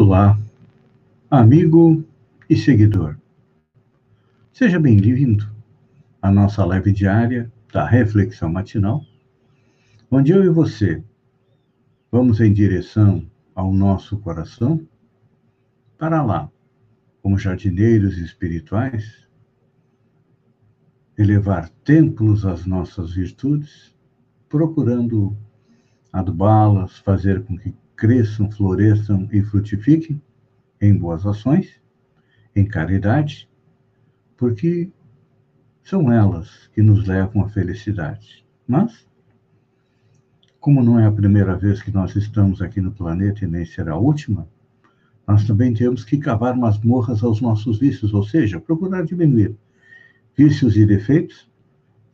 Olá, amigo e seguidor. Seja bem-vindo à nossa live diária da Reflexão Matinal, onde eu e você vamos em direção ao nosso coração para lá, como jardineiros espirituais, elevar templos às nossas virtudes, procurando adubá-las, fazer com que cresçam, floresçam e frutifiquem em boas ações, em caridade, porque são elas que nos levam à felicidade. Mas, como não é a primeira vez que nós estamos aqui no planeta e nem será a última, nós também temos que cavar masmorras aos nossos vícios, ou seja, procurar diminuir vícios e defeitos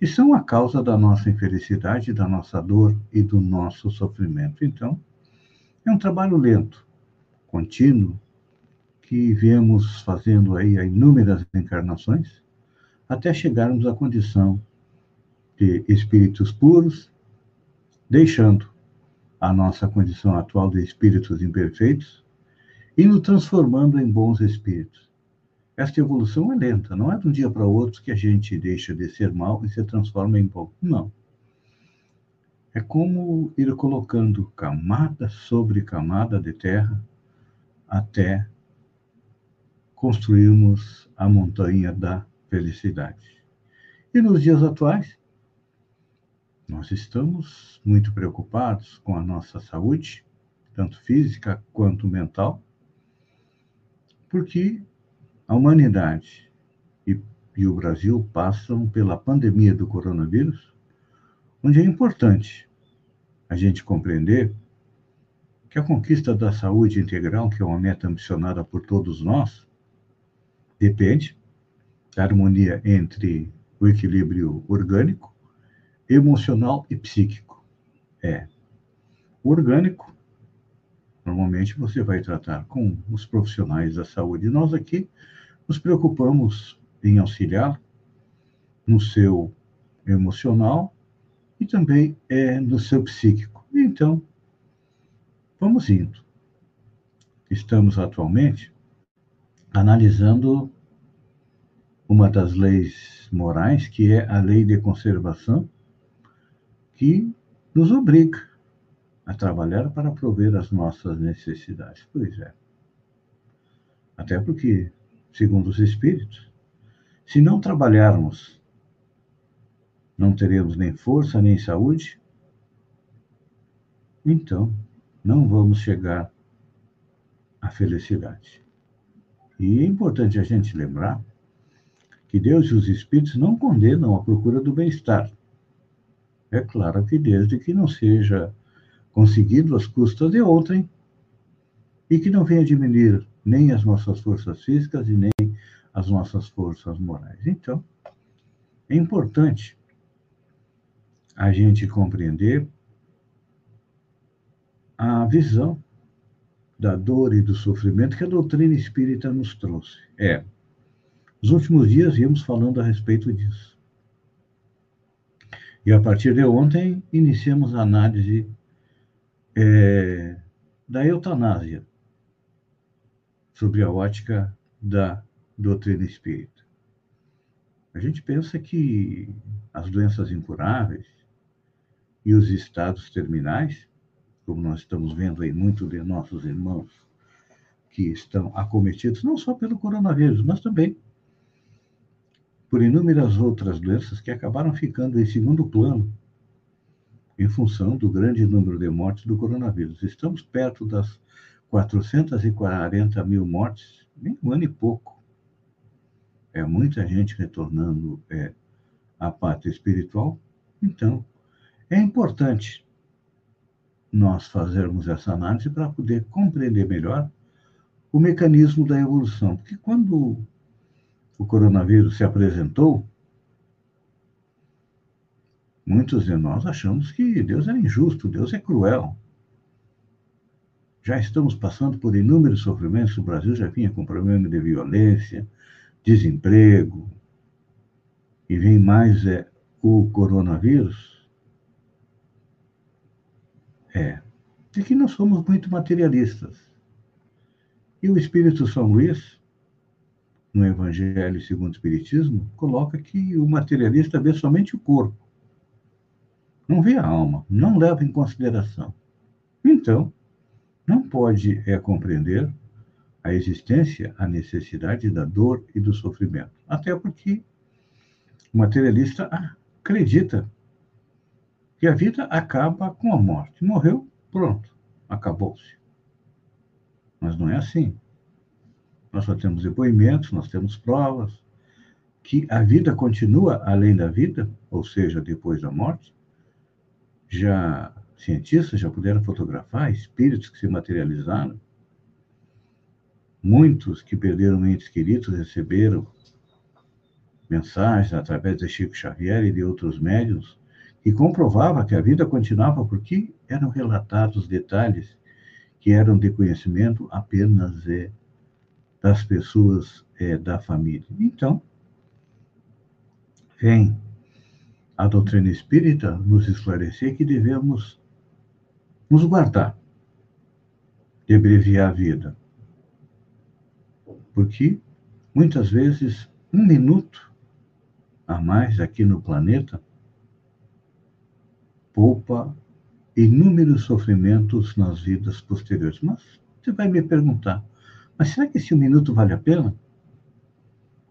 que são a causa da nossa infelicidade, da nossa dor e do nosso sofrimento. Então, é um trabalho lento, contínuo, que viemos fazendo aí há inúmeras encarnações, até chegarmos à condição de espíritos puros, deixando a nossa condição atual de espíritos imperfeitos e nos transformando em bons espíritos. Esta evolução é lenta, não é de um dia para outro que a gente deixa de ser mal e se transforma em bom. Não. É como ir colocando camada sobre camada de terra até construirmos a montanha da felicidade. E nos dias atuais, nós estamos muito preocupados com a nossa saúde, tanto física quanto mental, porque a humanidade e, e o Brasil passam pela pandemia do coronavírus onde é importante a gente compreender que a conquista da saúde integral, que é uma meta ambicionada por todos nós, depende da harmonia entre o equilíbrio orgânico, emocional e psíquico. É. O orgânico, normalmente você vai tratar com os profissionais da saúde. Nós aqui nos preocupamos em auxiliar no seu emocional e também é do seu psíquico. Então, vamos indo. Estamos atualmente analisando uma das leis morais, que é a lei de conservação, que nos obriga a trabalhar para prover as nossas necessidades. Pois é. Até porque, segundo os espíritos, se não trabalharmos não teremos nem força nem saúde, então não vamos chegar à felicidade. E é importante a gente lembrar que Deus e os Espíritos não condenam a procura do bem-estar. É claro que desde que não seja conseguido às custas de outrem e que não venha diminuir nem as nossas forças físicas e nem as nossas forças morais. Então, é importante a gente compreender a visão da dor e do sofrimento que a doutrina espírita nos trouxe. É, nos últimos dias íamos falando a respeito disso. E a partir de ontem, iniciamos a análise é, da eutanásia, sobre a ótica da doutrina espírita. A gente pensa que as doenças incuráveis, e os estados terminais, como nós estamos vendo aí muitos de nossos irmãos que estão acometidos não só pelo coronavírus, mas também por inúmeras outras doenças que acabaram ficando em segundo plano em função do grande número de mortes do coronavírus. Estamos perto das 440 mil mortes em um ano e pouco. É muita gente retornando é, à pátria espiritual. Então, é importante nós fazermos essa análise para poder compreender melhor o mecanismo da evolução. Porque quando o coronavírus se apresentou, muitos de nós achamos que Deus era injusto, Deus é cruel. Já estamos passando por inúmeros sofrimentos, o Brasil já vinha com problema de violência, desemprego, e vem mais é, o coronavírus, é, é que nós somos muito materialistas. E o Espírito São Luís, no Evangelho segundo o Espiritismo, coloca que o materialista vê somente o corpo. Não vê a alma, não leva em consideração. Então, não pode é, compreender a existência, a necessidade da dor e do sofrimento. Até porque o materialista acredita que a vida acaba com a morte. Morreu, pronto, acabou-se. Mas não é assim. Nós só temos depoimentos, nós temos provas que a vida continua além da vida, ou seja, depois da morte. Já cientistas já puderam fotografar espíritos que se materializaram. Muitos que perderam entes queridos receberam mensagens através de Chico Xavier e de outros médios que comprovava que a vida continuava porque eram relatados detalhes que eram de conhecimento apenas é, das pessoas é, da família. Então, vem a doutrina espírita nos esclarecer que devemos nos guardar de abreviar a vida. Porque muitas vezes um minuto a mais aqui no planeta poupa inúmeros sofrimentos nas vidas posteriores. Mas você vai me perguntar, mas será que esse um minuto vale a pena?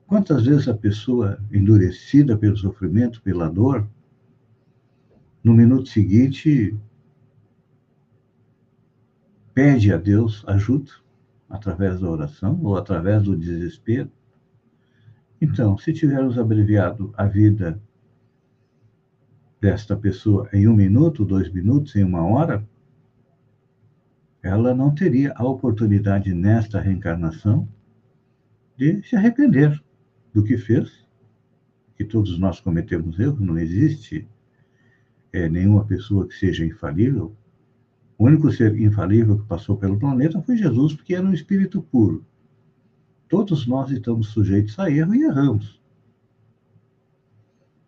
Quantas vezes a pessoa, endurecida pelo sofrimento, pela dor, no minuto seguinte pede a Deus ajuda através da oração ou através do desespero? Então, se tivermos abreviado a vida desta pessoa em um minuto, dois minutos, em uma hora, ela não teria a oportunidade nesta reencarnação de se arrepender do que fez, que todos nós cometemos erros, não existe é, nenhuma pessoa que seja infalível. O único ser infalível que passou pelo planeta foi Jesus, porque era um espírito puro. Todos nós estamos sujeitos a erro e erramos.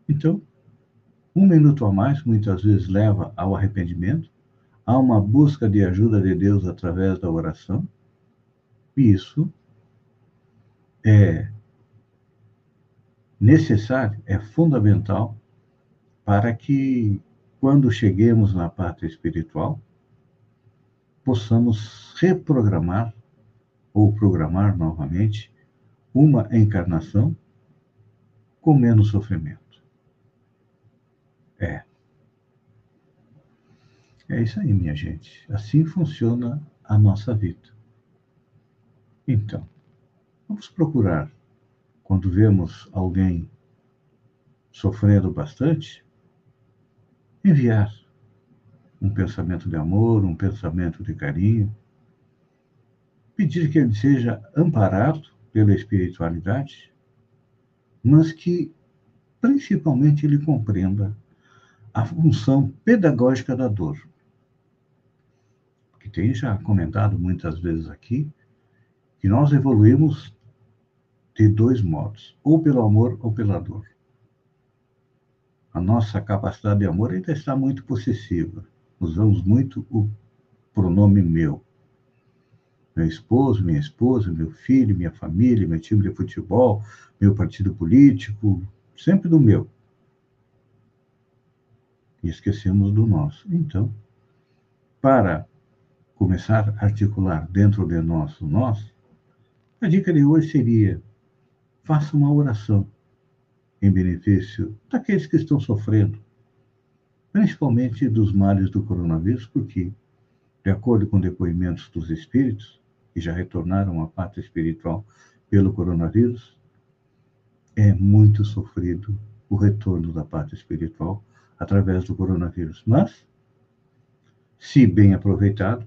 Então, um minuto a mais muitas vezes leva ao arrependimento, Há uma busca de ajuda de Deus através da oração. Isso é necessário, é fundamental para que, quando cheguemos na parte espiritual, possamos reprogramar ou programar novamente uma encarnação com menos sofrimento. É. É isso aí, minha gente. Assim funciona a nossa vida. Então, vamos procurar, quando vemos alguém sofrendo bastante, enviar um pensamento de amor, um pensamento de carinho, pedir que ele seja amparado pela espiritualidade, mas que principalmente ele compreenda a função pedagógica da dor que tem já comentado muitas vezes aqui, que nós evoluímos de dois modos, ou pelo amor ou pela dor. A nossa capacidade de amor ainda está muito possessiva. Usamos muito o pronome meu. Meu esposo, minha esposa, meu filho, minha família, meu time de futebol, meu partido político, sempre do meu. E esquecemos do nosso. Então, para começar a articular dentro de nós o nós, a dica de hoje seria: faça uma oração em benefício daqueles que estão sofrendo, principalmente dos males do coronavírus, porque, de acordo com depoimentos dos espíritos, que já retornaram à pátria espiritual pelo coronavírus, é muito sofrido o retorno da pátria espiritual através do coronavírus. Mas, se bem aproveitado,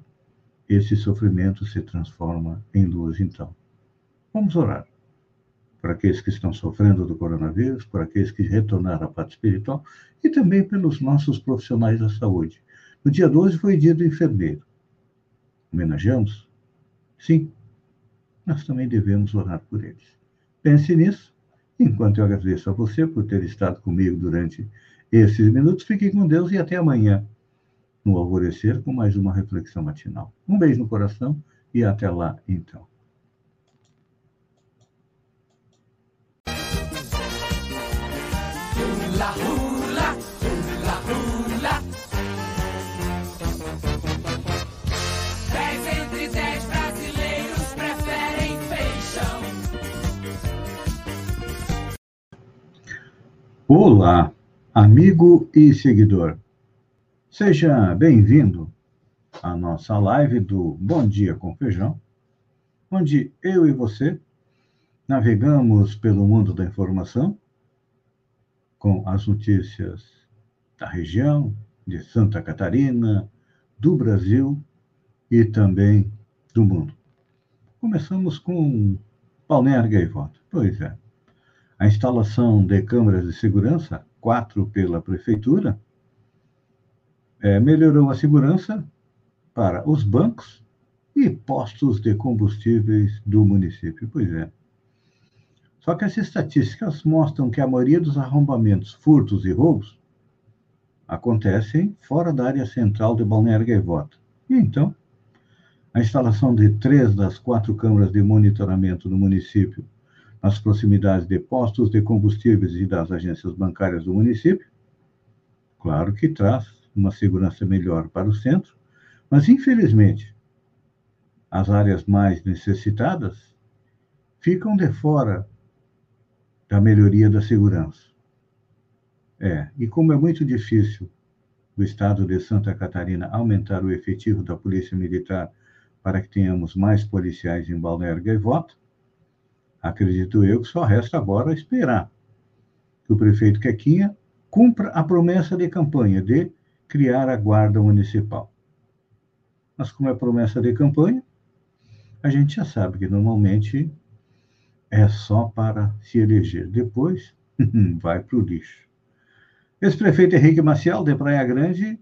esse sofrimento se transforma em luz, então. Vamos orar por aqueles que estão sofrendo do coronavírus, por aqueles que retornaram à parte espiritual e também pelos nossos profissionais da saúde. No dia 12 foi dia do enfermeiro. Homenageamos? Sim, nós também devemos orar por eles. Pense nisso. Enquanto eu agradeço a você por ter estado comigo durante esses minutos. Fiquem com Deus e até amanhã, no alvorecer, com mais uma reflexão matinal. Um beijo no coração e até lá, então. Hula. Dez entre dez brasileiros preferem. Olá! Amigo e seguidor. Seja bem-vindo à nossa live do Bom Dia com Feijão, onde eu e você navegamos pelo mundo da informação com as notícias da região, de Santa Catarina, do Brasil e também do mundo. Começamos com Balneário Gaivota. Pois é. A instalação de câmeras de segurança, quatro pela prefeitura, é, melhorou a segurança para os bancos e postos de combustíveis do município. Pois é. Só que as estatísticas mostram que a maioria dos arrombamentos, furtos e roubos acontecem fora da área central de Balneário Gaivota. E então, a instalação de três das quatro câmaras de monitoramento no município, nas proximidades de postos de combustíveis e das agências bancárias do município, claro que traz uma segurança melhor para o centro, mas infelizmente as áreas mais necessitadas ficam de fora da melhoria da segurança. É, e como é muito difícil o estado de Santa Catarina aumentar o efetivo da Polícia Militar para que tenhamos mais policiais em Balneário Gaivota, acredito eu que só resta agora esperar que o prefeito Quequinha cumpra a promessa de campanha de criar a Guarda Municipal. Mas como é promessa de campanha, a gente já sabe que normalmente é só para se eleger. Depois, vai para o lixo. Ex-prefeito Henrique Maciel, de Praia Grande,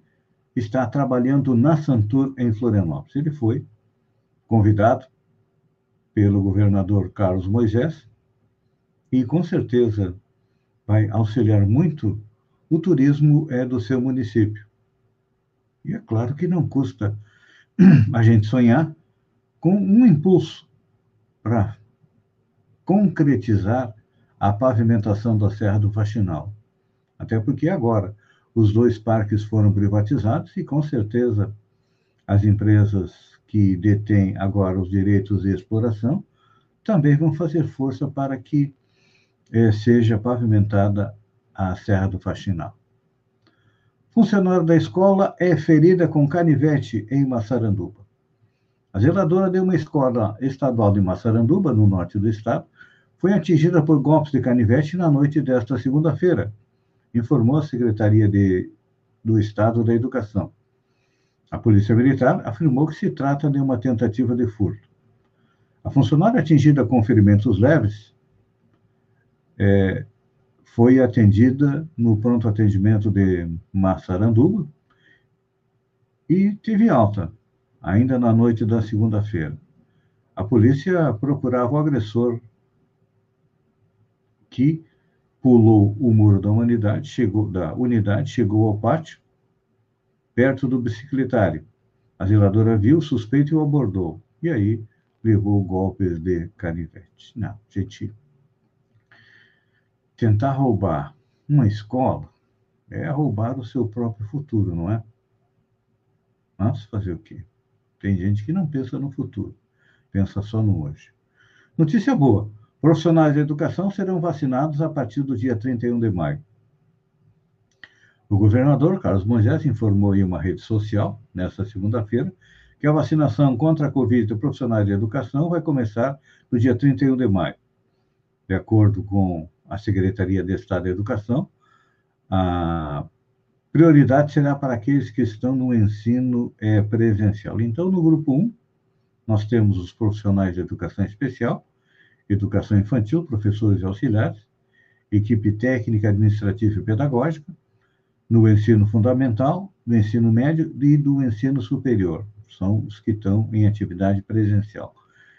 está trabalhando na Santur, em Florianópolis. Ele foi convidado pelo governador Carlos Moisés e, com certeza, vai auxiliar muito o turismo é do seu município. E é claro que não custa a gente sonhar com um impulso para concretizar a pavimentação da Serra do Faxinal. Até porque agora os dois parques foram privatizados e, com certeza, as empresas que detêm agora os direitos de exploração também vão fazer força para que eh, seja pavimentada a Serra do Faxinal. Funcionário da escola é ferida com canivete em Massaranduba. A zeladora de uma escola estadual de Massaranduba, no norte do estado, foi atingida por golpes de canivete na noite desta segunda-feira, informou a Secretaria de, do Estado da Educação. A Polícia Militar afirmou que se trata de uma tentativa de furto. A funcionária atingida com ferimentos leves é, foi atendida no pronto atendimento de Massaranduba e teve alta, ainda na noite da segunda-feira. A polícia procurava o agressor que pulou o muro da unidade, chegou, da unidade, chegou ao pátio, perto do bicicletário. A zeladora viu o suspeito e o abordou. E aí levou golpes de canivete. Não, gente, tentar roubar uma escola é roubar o seu próprio futuro, não é? Mas fazer o quê? Tem gente que não pensa no futuro, pensa só no hoje. Notícia boa: Profissionais da educação serão vacinados a partir do dia 31 de maio. O governador Carlos Moisés informou em uma rede social, nesta segunda-feira, que a vacinação contra a Covid de profissionais de educação vai começar no dia 31 de maio. De acordo com a Secretaria de Estado da Educação, a prioridade será para aqueles que estão no ensino é, presencial. Então, no grupo 1, nós temos os profissionais de educação especial, educação infantil, professores e auxiliares, equipe técnica, administrativa e pedagógica, no ensino fundamental, no ensino médio e do ensino superior. São os que estão em atividade presencial.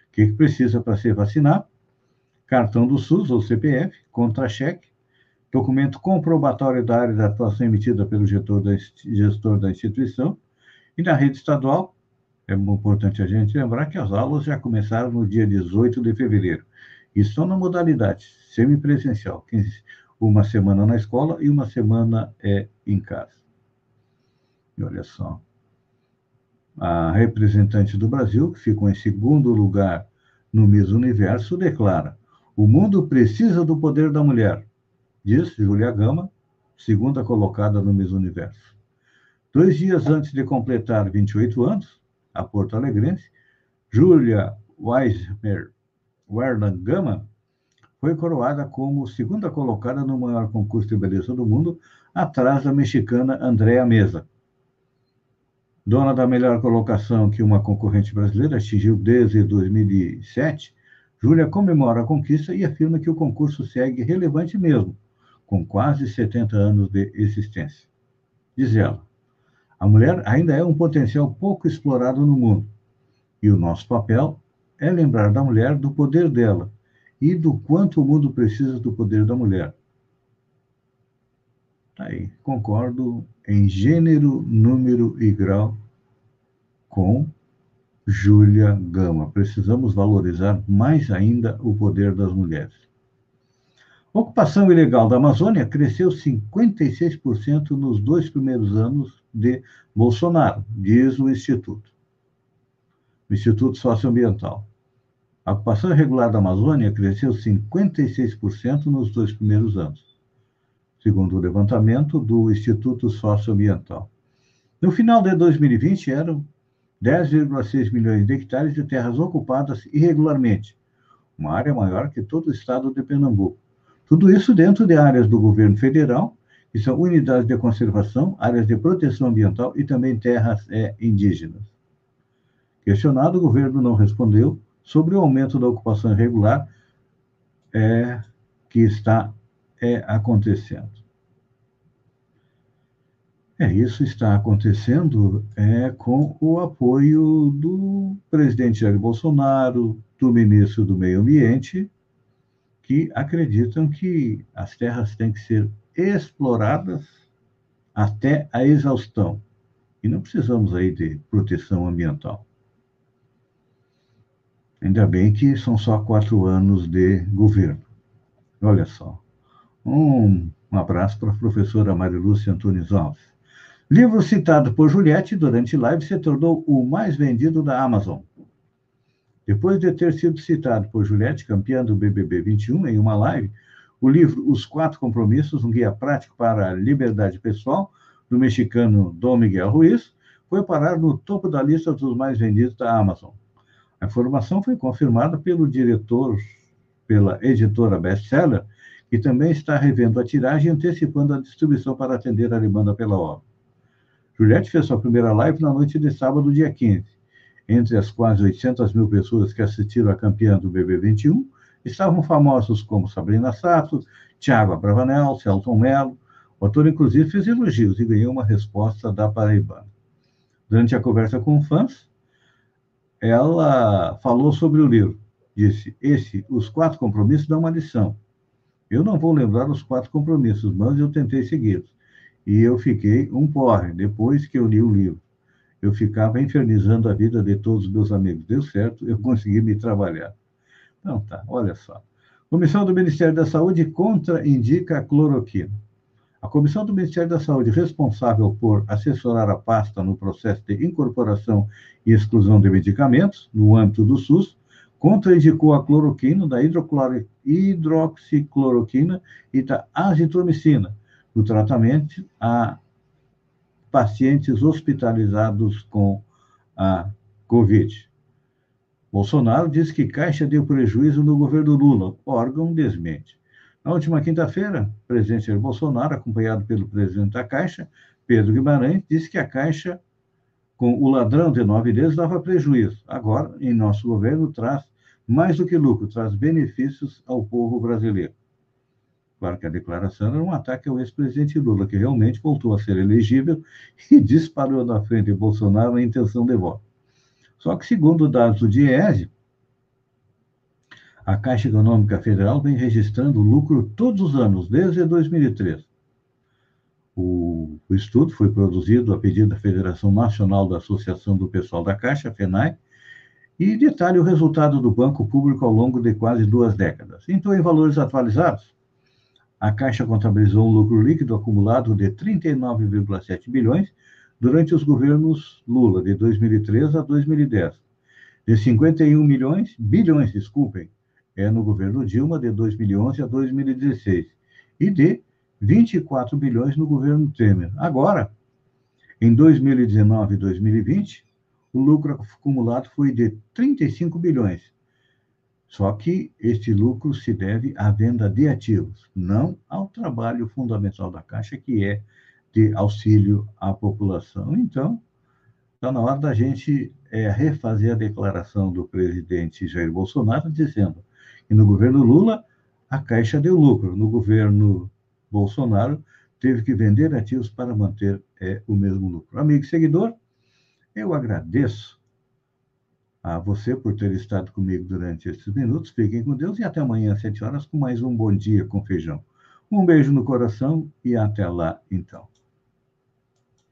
O que, que precisa para ser vacinado? Cartão do SUS ou CPF, contra-cheque, documento comprobatório da área de atuação emitida pelo gestor da, gestor da instituição, e na rede estadual, é importante a gente lembrar que as aulas já começaram no dia 18 de fevereiro. E estão na modalidade semipresencial. Uma semana na escola e uma semana é em casa. E olha só. A representante do Brasil, que ficou em segundo lugar no Miss Universo, declara: o mundo precisa do poder da mulher, diz Júlia Gama, segunda colocada no Miss Universo. Dois dias antes de completar 28 anos, a Porto Alegrense, Júlia Weismer Werner Gama foi coroada como segunda colocada no maior concurso de beleza do mundo, atrás da mexicana Andréa Mesa. Dona da melhor colocação que uma concorrente brasileira atingiu desde 2007, Júlia comemora a conquista e afirma que o concurso segue relevante mesmo, com quase 70 anos de existência. Diz ela: a mulher ainda é um potencial pouco explorado no mundo. E o nosso papel é lembrar da mulher do poder dela e do quanto o mundo precisa do poder da mulher. Tá aí, concordo em gênero, número e grau com Júlia Gama. Precisamos valorizar mais ainda o poder das mulheres. A ocupação ilegal da Amazônia cresceu 56% nos dois primeiros anos de Bolsonaro, diz o Instituto, o Instituto Socioambiental. A ocupação irregular da Amazônia cresceu 56% nos dois primeiros anos, segundo o levantamento do Instituto Socioambiental. No final de 2020, eram 10,6 milhões de hectares de terras ocupadas irregularmente, uma área maior que todo o estado de Pernambuco. Tudo isso dentro de áreas do governo federal, que são unidades de conservação, áreas de proteção ambiental e também terras é, indígenas. Questionado, o governo não respondeu sobre o aumento da ocupação irregular é, que está é, acontecendo. É, isso está acontecendo é, com o apoio do presidente Jair Bolsonaro, do ministro do Meio Ambiente que acreditam que as terras têm que ser exploradas até a exaustão. E não precisamos aí de proteção ambiental. Ainda bem que são só quatro anos de governo. Olha só. Um, um abraço para a professora Marilúcia Antunes Alves. Livro citado por Juliette durante live se tornou o mais vendido da Amazon. Depois de ter sido citado por Juliette, campeã do BBB 21, em uma live, o livro Os Quatro Compromissos, um guia prático para a liberdade pessoal, do mexicano Dom Miguel Ruiz, foi parar no topo da lista dos mais vendidos da Amazon. A informação foi confirmada pelo diretor, pela editora Bestseller, que também está revendo a tiragem e antecipando a distribuição para atender a demanda pela obra. Juliette fez sua primeira live na noite de sábado, dia 15. Entre as quase 800 mil pessoas que assistiram a campeã do BB21, estavam famosos como Sabrina Sato, Thiago Abravanel, Celton Mello. O ator, inclusive, fez elogios e ganhou uma resposta da Paraibana. Durante a conversa com fãs, ela falou sobre o livro. Disse: Esse, Os Quatro Compromissos, dá uma lição. Eu não vou lembrar os quatro compromissos, mas eu tentei segui-los. E eu fiquei um porre depois que eu li o livro eu ficava infernizando a vida de todos os meus amigos. Deu certo, eu consegui me trabalhar. Então tá, olha só. Comissão do Ministério da Saúde contraindica a cloroquina. A Comissão do Ministério da Saúde, responsável por assessorar a pasta no processo de incorporação e exclusão de medicamentos, no âmbito do SUS, contraindicou a cloroquina, da hidroxicloroquina e da azitromicina no tratamento a pacientes hospitalizados com a Covid. Bolsonaro diz que Caixa deu prejuízo no governo Lula. Órgão desmente. Na última quinta-feira, o presidente Jair Bolsonaro, acompanhado pelo presidente da Caixa, Pedro Guimarães, disse que a Caixa, com o ladrão de nove dedos, dava prejuízo. Agora, em nosso governo, traz mais do que lucro, traz benefícios ao povo brasileiro. Claro que a declaração era um ataque ao ex-presidente Lula, que realmente voltou a ser elegível e disparou na frente de Bolsonaro a intenção de voto. Só que, segundo dados do DIESE, a Caixa Econômica Federal vem registrando lucro todos os anos, desde 2003. O, estudo foi produzido a pedido da Federação Nacional da Associação do Pessoal da Caixa, FENAI, e detalha o resultado do banco público ao longo de quase duas décadas. Então, em valores atualizados, a Caixa contabilizou um lucro líquido acumulado de 39,7 bilhões durante os governos Lula, de 2003 a 2010. De 51 milhões, bilhões, desculpem, é no governo Dilma, de 2011 a 2016. E de 24 bilhões no governo Temer. Agora, em 2019 e 2020, o lucro acumulado foi de 35 bilhões. Só que este lucro se deve à venda de ativos, não ao trabalho fundamental da Caixa, que é de auxílio à população. Então, está na hora da gente é, refazer a declaração do presidente Jair Bolsonaro, dizendo que no governo Lula a Caixa deu lucro, no governo Bolsonaro teve que vender ativos para manter é, o mesmo lucro. Amigo e seguidor, eu agradeço a você por ter estado comigo durante esses minutos. Fiquem com Deus e até amanhã às 7 horas com mais um Bom Dia com Feijão. Um beijo no coração e até lá, então.